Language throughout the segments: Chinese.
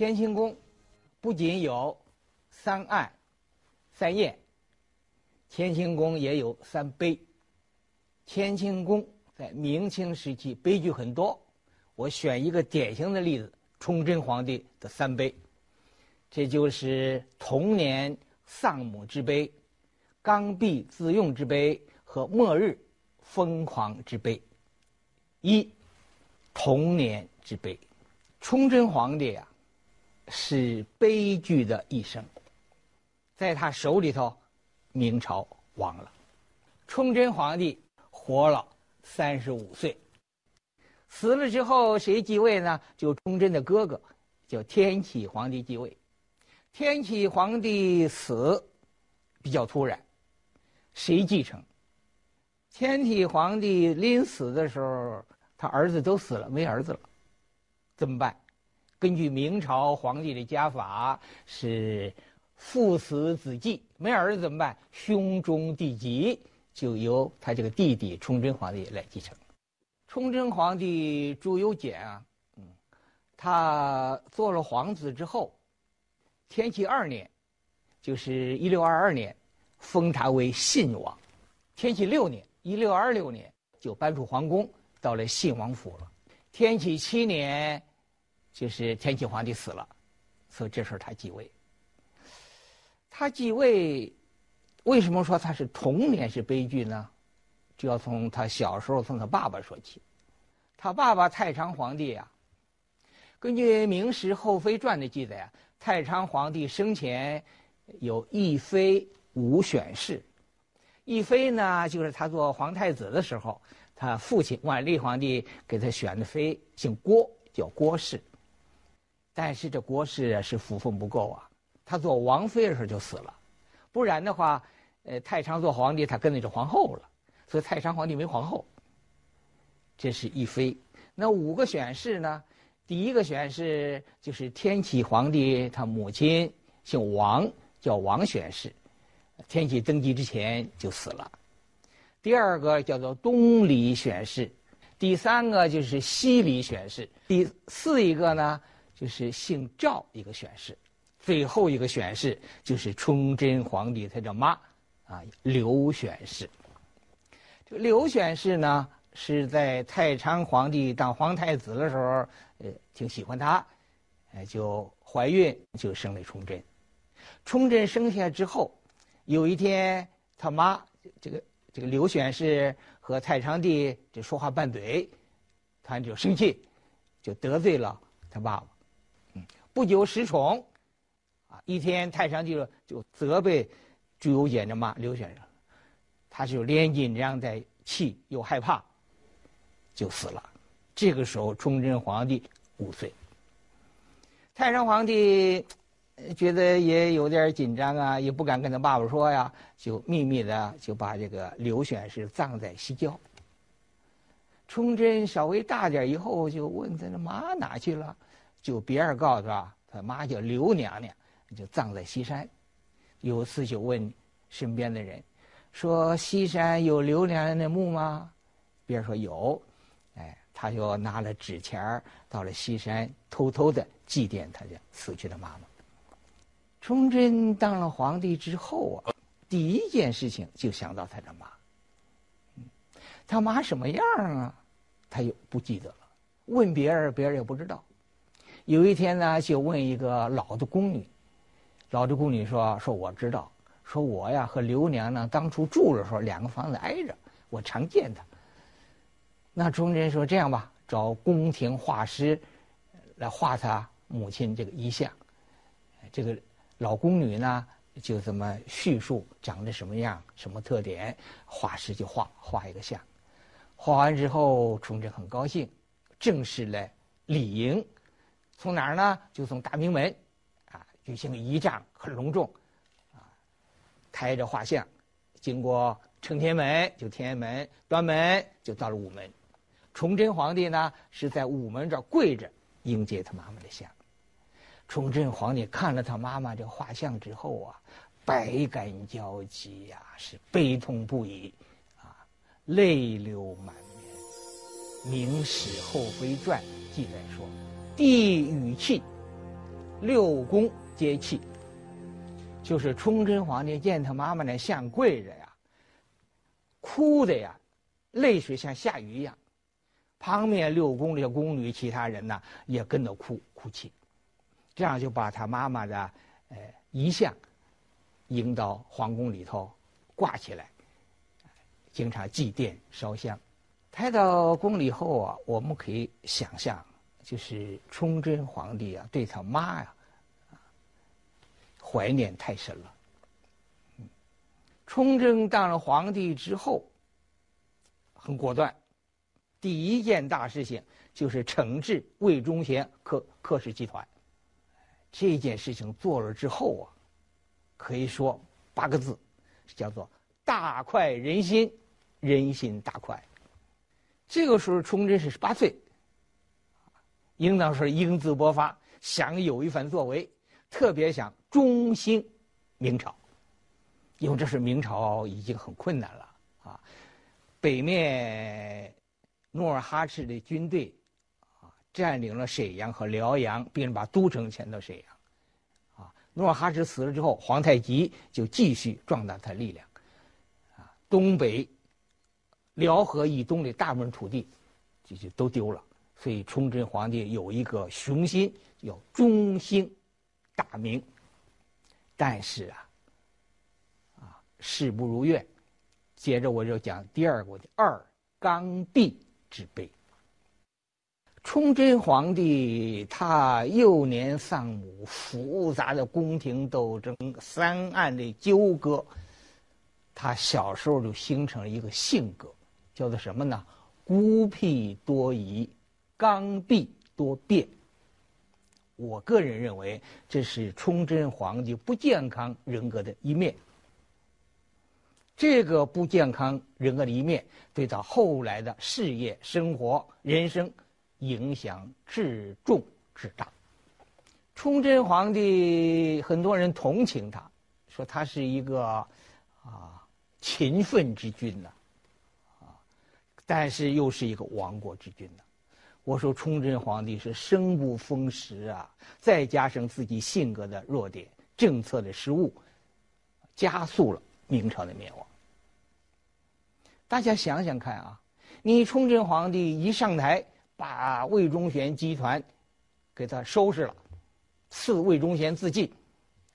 天清宫不仅有三案、三宴，乾清宫也有三悲。乾清宫在明清时期悲剧很多，我选一个典型的例子：崇祯皇帝的三悲，这就是童年丧母之悲、刚愎自用之悲和末日疯狂之悲。一童年之悲，崇祯皇帝啊。是悲剧的一生，在他手里头，明朝亡了。崇祯皇帝活了三十五岁，死了之后谁继位呢？就崇祯的哥哥，叫天启皇帝继位。天启皇帝死比较突然，谁继承？天启皇帝临死的时候，他儿子都死了，没儿子了，怎么办？根据明朝皇帝的家法，是父死子继，没儿子怎么办？兄终弟及，就由他这个弟弟崇祯皇帝来继承。崇祯皇帝朱由检啊，嗯，他做了皇子之后，天启二年，就是一六二二年，封他为信王。天启六年，一六二六年，就搬出皇宫，到了信王府了。天启七年。就是天启皇帝死了，所以这时候他继位。他继位，为什么说他是童年是悲剧呢？就要从他小时候从他爸爸说起。他爸爸太昌皇帝啊，根据《明史后妃传》的记载啊，太昌皇帝生前有一妃五选侍。一妃呢，就是他做皇太子的时候，他父亲万历皇帝给他选的妃，姓郭，叫郭氏。但是这国事是福分不够啊，他做王妃的时候就死了，不然的话，呃，太昌做皇帝，他跟那是皇后了，所以太昌皇帝没皇后。这是一妃。那五个选侍呢？第一个选侍就是天启皇帝他母亲姓王，叫王选侍，天启登基之前就死了。第二个叫做东里选侍，第三个就是西里选侍，第四一个呢？就是姓赵一个选侍，最后一个选侍就是崇祯皇帝他的妈，啊刘选侍。这个刘选侍呢是在太昌皇帝当皇太子的时候，呃挺喜欢他，哎就怀孕就生了崇祯。崇祯生下之后，有一天他妈这个这个刘选侍和太昌帝就说话拌嘴，他就生气，就得罪了他爸爸。不久失宠，啊！一天太上帝就责备朱由检的妈刘先生，他就连紧张带气又害怕，就死了。这个时候，崇祯皇帝五岁。太上皇帝觉得也有点紧张啊，也不敢跟他爸爸说呀，就秘密的就把这个刘选是葬在西郊。崇祯稍微大点以后，就问他的妈哪去了。就别人告诉他，他妈叫刘娘娘，就葬在西山。有次就问身边的人，说西山有刘娘娘的墓吗？别人说有，哎，他就拿了纸钱到了西山，偷偷的祭奠他的死去的妈妈。崇祯当了皇帝之后啊，第一件事情就想到他的妈。他妈什么样啊？他又不记得了。问别人，别人也不知道。有一天呢，就问一个老的宫女，老的宫女说：“说我知道，说我呀和刘娘呢当初住的时候，两个房子挨着，我常见她。”那崇祯说：“这样吧，找宫廷画师来画他母亲这个遗像。”这个老宫女呢，就这么叙述长得什么样、什么特点，画师就画画一个像。画完之后，崇祯很高兴，正式来礼迎。从哪儿呢？就从大明门，啊，举行仪仗，很隆重，啊，抬着画像，经过承天门，就天安门，端门就到了午门。崇祯皇帝呢是在午门这儿跪着迎接他妈妈的像。崇祯皇帝看了他妈妈这画像之后啊，百感交集呀，是悲痛不已，啊，泪流满面。《明史后妃传》记载说。地语气，六宫皆泣，就是崇祯皇帝见他妈妈呢像跪着呀，哭的呀，泪水像下雨一样。旁边六宫这些宫女，其他人呢也跟着哭哭泣，这样就把他妈妈的呃遗像迎到皇宫里头挂起来，经常祭奠烧香。抬到宫里后啊，我们可以想象。就是崇祯皇帝啊，对他妈呀，怀念太深了。崇祯当了皇帝之后，很果断，第一件大事情就是惩治魏忠贤科科氏集团。这件事情做了之后啊，可以说八个字，叫做大快人心，人心大快。这个时候，崇祯是十八岁。应当说英姿勃发，想有一番作为，特别想中兴明朝，因为这是明朝已经很困难了啊。北面努尔哈赤的军队啊占领了沈阳和辽阳，并把都城迁到沈阳。啊，努尔哈赤死了之后，皇太极就继续壮大他力量。啊，东北辽河以东的大部分土地就就都丢了。所以，崇祯皇帝有一个雄心，要中兴大明。但是啊，啊，事不如愿。接着我就讲第二个问题：二刚愎之悲。崇祯皇帝他幼年丧母，复杂的宫廷斗争、三案的纠葛，他小时候就形成了一个性格，叫做什么呢？孤僻多疑。刚愎多变，我个人认为这是崇祯皇帝不健康人格的一面。这个不健康人格的一面，对他后来的事业、生活、人生影响至重至大。崇祯皇帝很多人同情他，说他是一个啊勤奋之君呐，啊，但是又是一个亡国之君呐。我说崇祯皇帝是生不逢时啊，再加上自己性格的弱点、政策的失误，加速了明朝的灭亡。大家想想看啊，你崇祯皇帝一上台，把魏忠贤集团给他收拾了，赐魏忠贤自尽，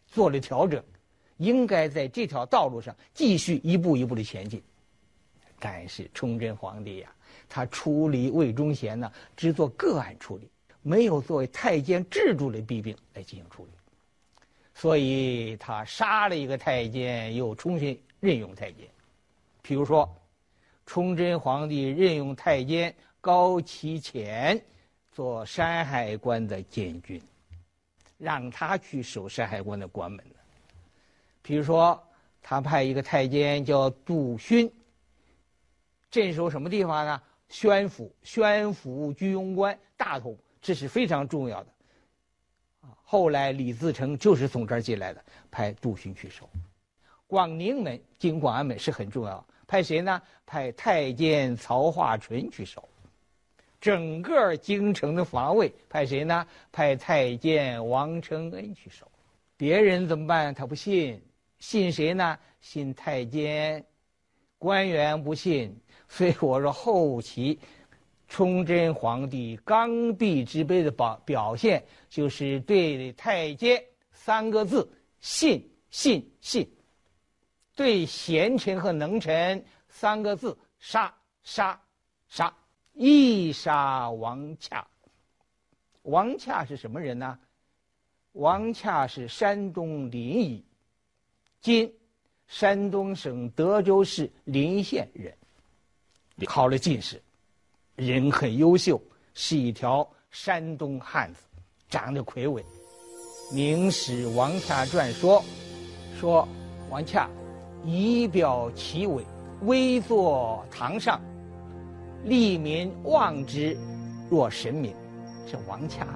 做了调整，应该在这条道路上继续一步一步的前进。但是崇祯皇帝呀。他处理魏忠贤呢，只做个案处理，没有作为太监制度的弊病来进行处理，所以他杀了一个太监，又重新任用太监。比如说，崇祯皇帝任用太监高启潜做山海关的监军，让他去守山海关的关门呢。比如说，他派一个太监叫杜勋镇守什么地方呢？宣府、宣府居庸关、大同，这是非常重要的。后来李自成就是从这儿进来的，派杜勋去守。广宁门、经广安门是很重要，派谁呢？派太监曹化淳去守。整个京城的防卫派谁呢？派太监王承恩去守。别人怎么办？他不信，信谁呢？信太监。官员不信。所以我说，后期崇祯皇帝刚愎之悲的表表现，就是对太监三个字“信信信”，对贤臣和能臣三个字“杀杀杀”，一杀王洽。王洽是什么人呢？王洽是山东临沂（今山东省德州市临县人）。考了进士，人很优秀，是一条山东汉子，长得魁伟。《明史王洽传》说：“说王洽仪表奇伟，微坐堂上，利民望之若神明。”这王洽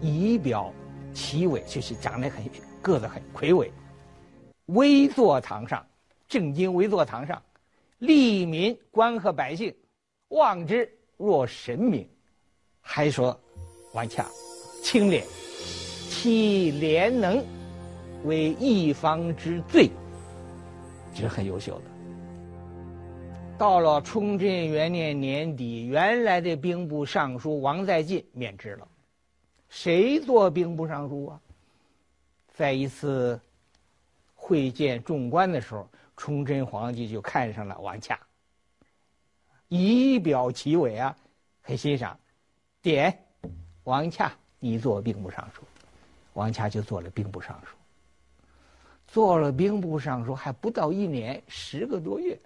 仪表奇伟，就是长得很个子很魁伟，微坐堂上，正襟危坐堂上。利民官和百姓，望之若神明，还说王洽清廉、其廉能，为一方之最，这是很优秀的。到了崇祯元年年底，原来的兵部尚书王在晋免职了，谁做兵部尚书啊？在一次会见众官的时候，崇祯皇帝就看上了王洽，以表其伟啊，很欣赏，点王洽你做兵部尚书，王洽就做了兵部尚书，做了兵部尚书还不到一年，十个多月。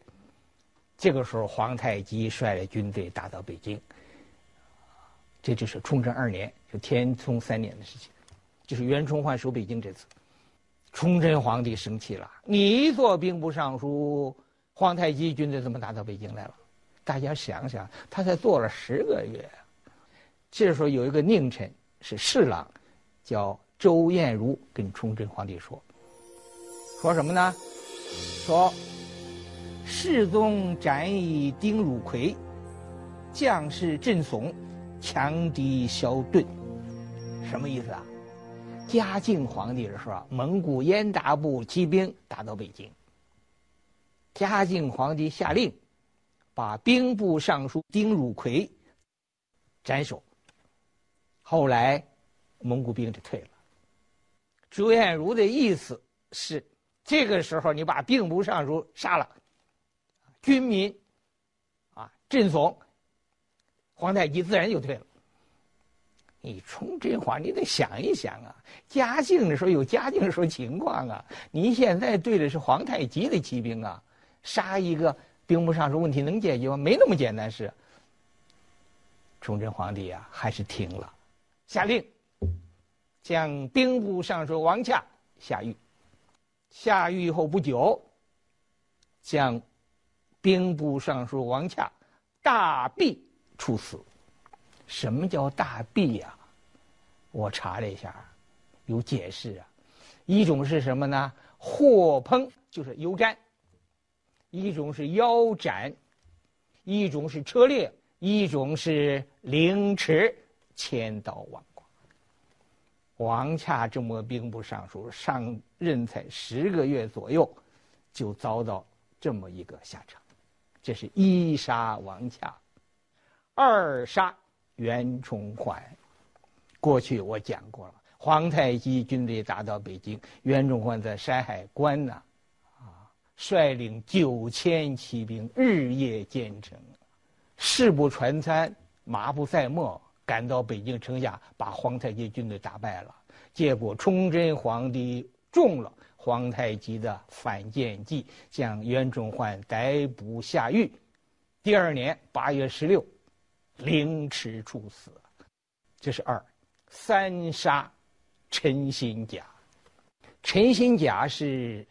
这个时候，皇太极率领军队打到北京，这就是崇祯二年，就天聪三年的事情，就是袁崇焕守北京这次。崇祯皇帝生气了，你做兵部尚书，皇太极军队怎么打到北京来了？大家想想，他才做了十个月。这时候有一个佞臣是侍郎，叫周彦如，跟崇祯皇帝说：“说什么呢？说。”世宗斩以丁汝奎，将士震悚，强敌消遁。什么意思啊？嘉靖皇帝的时候，蒙古燕达部骑兵打到北京。嘉靖皇帝下令，把兵部尚书丁汝奎斩首。后来，蒙古兵就退了。朱彦如的意思是，这个时候你把兵部尚书杀了。军民，啊，震悚，皇太极自然就退了。你崇祯皇，你得想一想啊，嘉靖的时候有嘉靖的时候情况啊，您现在对的是皇太极的骑兵啊，杀一个兵部尚书问题能解决吗？没那么简单事。崇祯皇帝啊，还是听了，下令将兵部尚书王洽下狱，下狱以后不久，将。兵部尚书王洽大毙处死。什么叫大毙呀？我查了一下，有解释啊。一种是什么呢？火烹就是油蘸；一种是腰斩；一种是车裂；一种是凌迟，千刀万剐。王洽这么兵部尚书上任才十个月左右，就遭到这么一个下场。这是一杀王洽，二杀袁崇焕。过去我讲过了，皇太极军队打到北京，袁崇焕在山海关呐，啊，率领九千骑兵日夜兼程，誓不传餐，马不赛末，赶到北京城下，把皇太极军队打败了。结果崇祯皇帝中了。皇太极的反间计，将袁崇焕逮捕下狱。第二年八月十六，凌迟处死。这是二，三杀陈新甲。陈新甲是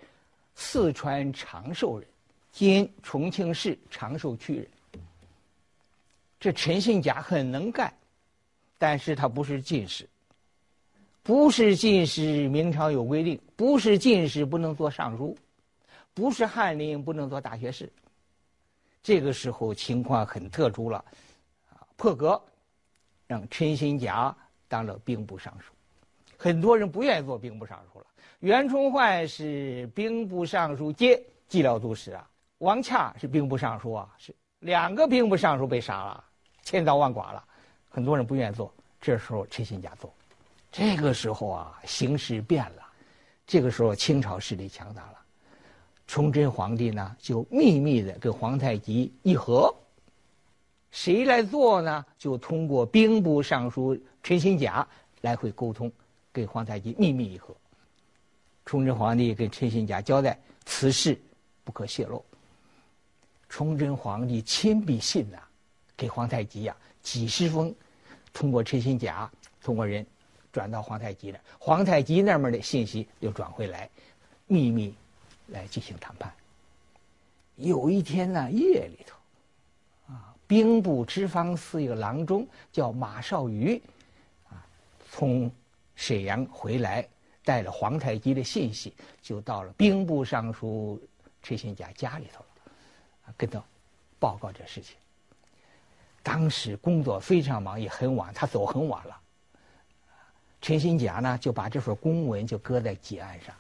四川长寿人，今重庆市长寿区人。这陈新甲很能干，但是他不是进士。不是进士，明朝有规定，不是进士不能做尚书，不是翰林不能做大学士。这个时候情况很特殊了，破格，让陈新甲当了兵部尚书，很多人不愿意做兵部尚书了。袁崇焕是兵部尚书兼蓟辽都使啊，王洽是兵部尚书啊，是两个兵部尚书被杀了，千刀万剐了，很多人不愿意做。这时候陈新甲做。这个时候啊，形势变了。这个时候，清朝势力强大了。崇祯皇帝呢，就秘密的跟皇太极议和。谁来做呢？就通过兵部尚书陈新甲来回沟通，给皇太极秘密议和。崇祯皇帝跟陈新甲交代此事不可泄露。崇祯皇帝亲笔信呐，给皇太极呀几十封，通过陈新甲，通过人。转到皇太极那，皇太极那边的信息又转回来，秘密来进行谈判。有一天呢，夜里头，兵部知方司一个郎中叫马绍瑜，啊，从沈阳回来，带了皇太极的信息，就到了兵部尚书陈新甲家里头，啊，跟他报告这事情。当时工作非常忙，也很晚，他走很晚了。陈新甲呢就把这份公文就搁在几案上。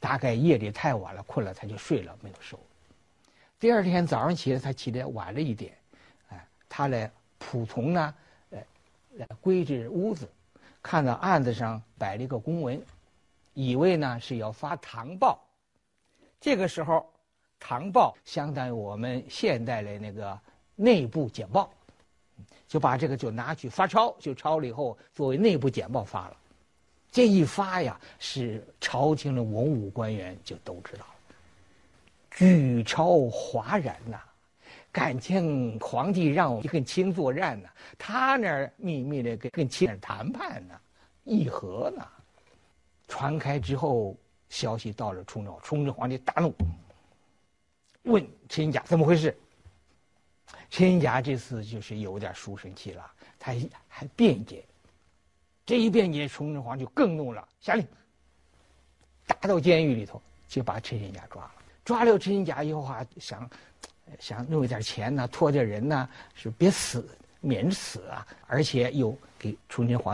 大概夜里太晚了，困了，他就睡了，没有收。第二天早上起来，他起来晚了一点，哎，他来仆从呢，呃，来归置屋子，看到案子上摆了一个公文，以为呢是要发唐报。这个时候，唐报相当于我们现代的那个内部简报，就把这个就拿去发抄，就抄了以后作为内部简报发了。这一发呀，是朝廷的文武官员就都知道了，举朝哗然呐！感情皇帝让我跟清作战呢，他那儿秘密的跟跟清谈判呢，议和呢。传开之后，消息到了崇祯，崇祯皇帝大怒，问陈金甲怎么回事。陈金甲这次就是有点书生气了，他还辩解。这一辩解，崇祯皇就更怒了，下令打到监狱里头，就把陈新甲抓了。抓了陈金甲以后啊，想想弄一点钱呢，托点人呢，是别死，免死啊，而且又给崇祯皇。